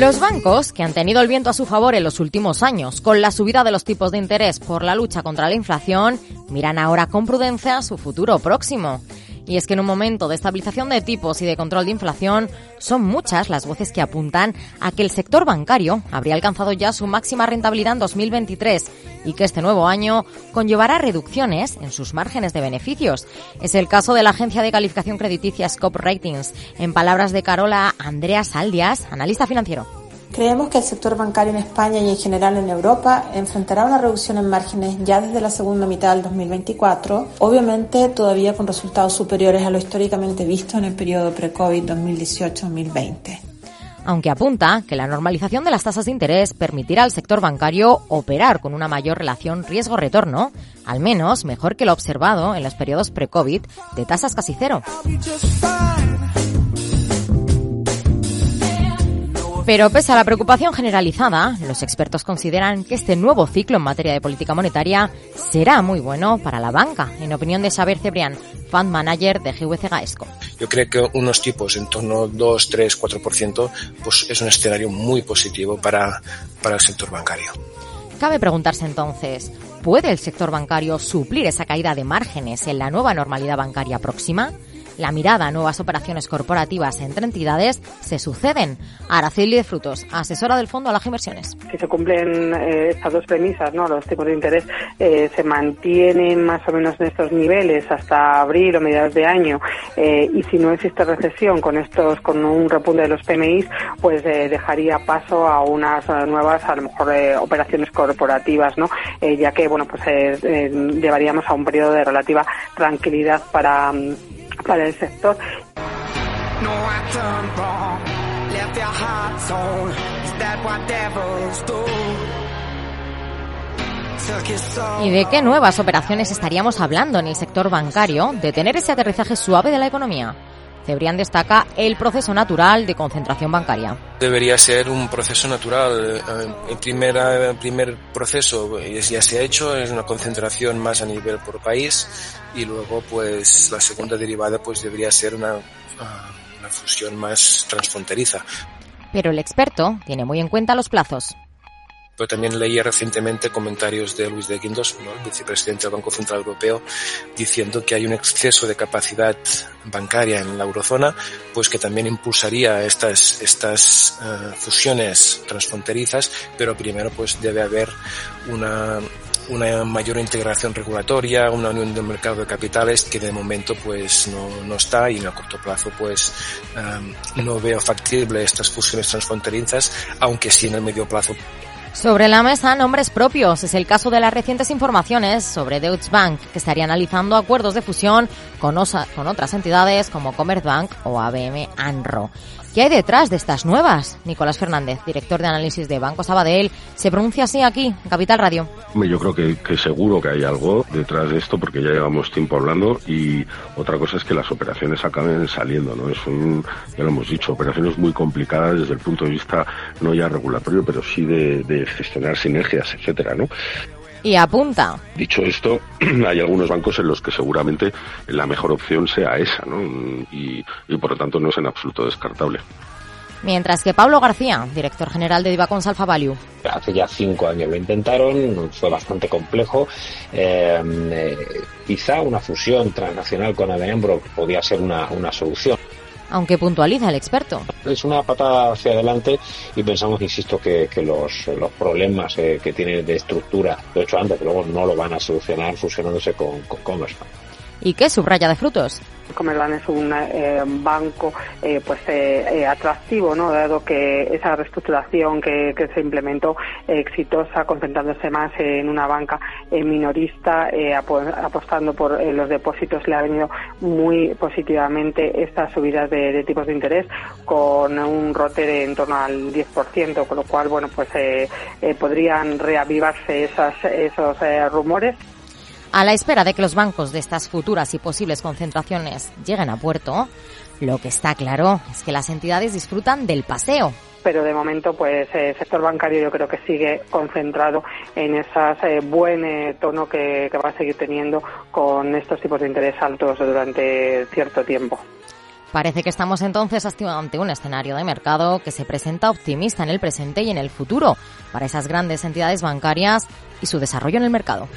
Los bancos, que han tenido el viento a su favor en los últimos años con la subida de los tipos de interés por la lucha contra la inflación, miran ahora con prudencia su futuro próximo. Y es que en un momento de estabilización de tipos y de control de inflación, son muchas las voces que apuntan a que el sector bancario habría alcanzado ya su máxima rentabilidad en 2023 y que este nuevo año conllevará reducciones en sus márgenes de beneficios. Es el caso de la agencia de calificación crediticia Scope Ratings, en palabras de Carola Andrea Saldias, analista financiero. Creemos que el sector bancario en España y en general en Europa enfrentará una reducción en márgenes ya desde la segunda mitad del 2024, obviamente todavía con resultados superiores a lo históricamente visto en el periodo pre-COVID 2018-2020 aunque apunta que la normalización de las tasas de interés permitirá al sector bancario operar con una mayor relación riesgo-retorno, al menos mejor que lo observado en los periodos pre-COVID de tasas casi cero. Pero pese a la preocupación generalizada, los expertos consideran que este nuevo ciclo en materia de política monetaria será muy bueno para la banca, en opinión de Xavier Cebrián, fund manager de GVC Gaesco. Yo creo que unos tipos en torno al 2, 3, 4% pues es un escenario muy positivo para, para el sector bancario. Cabe preguntarse entonces, ¿puede el sector bancario suplir esa caída de márgenes en la nueva normalidad bancaria próxima? La mirada a nuevas operaciones corporativas entre entidades se suceden. Araceli de Frutos, asesora del Fondo Alaja Inversiones. Si se cumplen eh, estas dos premisas, ¿no? los tipos de interés eh, se mantienen más o menos en estos niveles hasta abril o mediados de año eh, y si no existe recesión con estos con un repunte de los PMI, pues dejaría paso a unas nuevas, a lo mejor, operaciones corporativas, ¿no? ya que, bueno, pues llevaríamos a un periodo de relativa tranquilidad para para el sector. ¿Y de qué nuevas operaciones estaríamos hablando en el sector bancario de tener ese aterrizaje suave de la economía? Cebrián destaca el proceso natural de concentración bancaria. Debería ser un proceso natural. Eh, el primer, el primer proceso ya se ha hecho, es una concentración más a nivel por país y luego pues la segunda derivada pues debería ser una, una fusión más transfronteriza. Pero el experto tiene muy en cuenta los plazos pero también leía recientemente comentarios de Luis de Guindos, el vicepresidente del Banco Central Europeo, diciendo que hay un exceso de capacidad bancaria en la eurozona, pues que también impulsaría estas, estas uh, fusiones transfronterizas, pero primero pues debe haber una, una mayor integración regulatoria, una unión del mercado de capitales que de momento pues no, no está y en a corto plazo pues um, no veo factible estas fusiones transfronterizas, aunque sí en el medio plazo sobre la mesa, nombres propios. Es el caso de las recientes informaciones sobre Deutsche Bank, que estaría analizando acuerdos de fusión con, con otras entidades como Commerzbank o ABM ANRO. ¿Qué hay detrás de estas nuevas? Nicolás Fernández, director de análisis de Banco Sabadell, se pronuncia así aquí, en Capital Radio. Yo creo que, seguro que hay algo detrás de esto porque ya llevamos tiempo hablando y otra cosa es que las operaciones acaben saliendo, ¿no? Es un, ya lo hemos dicho, operaciones muy complicadas desde el punto de vista no ya regulatorio, pero sí de, de gestionar sinergias, etcétera, ¿no? Y apunta. Dicho esto, hay algunos bancos en los que seguramente la mejor opción sea esa, ¿no? Y, y por lo tanto no es en absoluto descartable. Mientras que Pablo García, director general de Divacons Alpha Value. Hace ya cinco años lo intentaron, fue bastante complejo. Eh, eh, quizá una fusión transnacional con Adembro podía ser una, una solución aunque puntualiza el experto. Es una patada hacia adelante y pensamos, insisto, que, que los, los problemas eh, que tiene de estructura, lo he hecho antes, luego no lo van a solucionar fusionándose con, con Commerce. ¿Y qué subraya de frutos? Comerlan es un eh, banco eh, pues eh, eh, atractivo, ¿no? Dado que esa reestructuración que, que se implementó exitosa, concentrándose más en una banca minorista, apostando por los depósitos, le ha venido muy positivamente estas subidas de, de, tipos de interés con un rote de en torno al 10%, con lo cual, bueno, pues podrían reavivarse esas, esos rumores a la espera de que los bancos de estas futuras y posibles concentraciones lleguen a puerto, lo que está claro es que las entidades disfrutan del paseo. Pero de momento, pues el sector bancario yo creo que sigue concentrado en ese eh, buen eh, tono que, que va a seguir teniendo con estos tipos de interés altos durante cierto tiempo. Parece que estamos entonces ante un escenario de mercado que se presenta optimista en el presente y en el futuro para esas grandes entidades bancarias y su desarrollo en el mercado.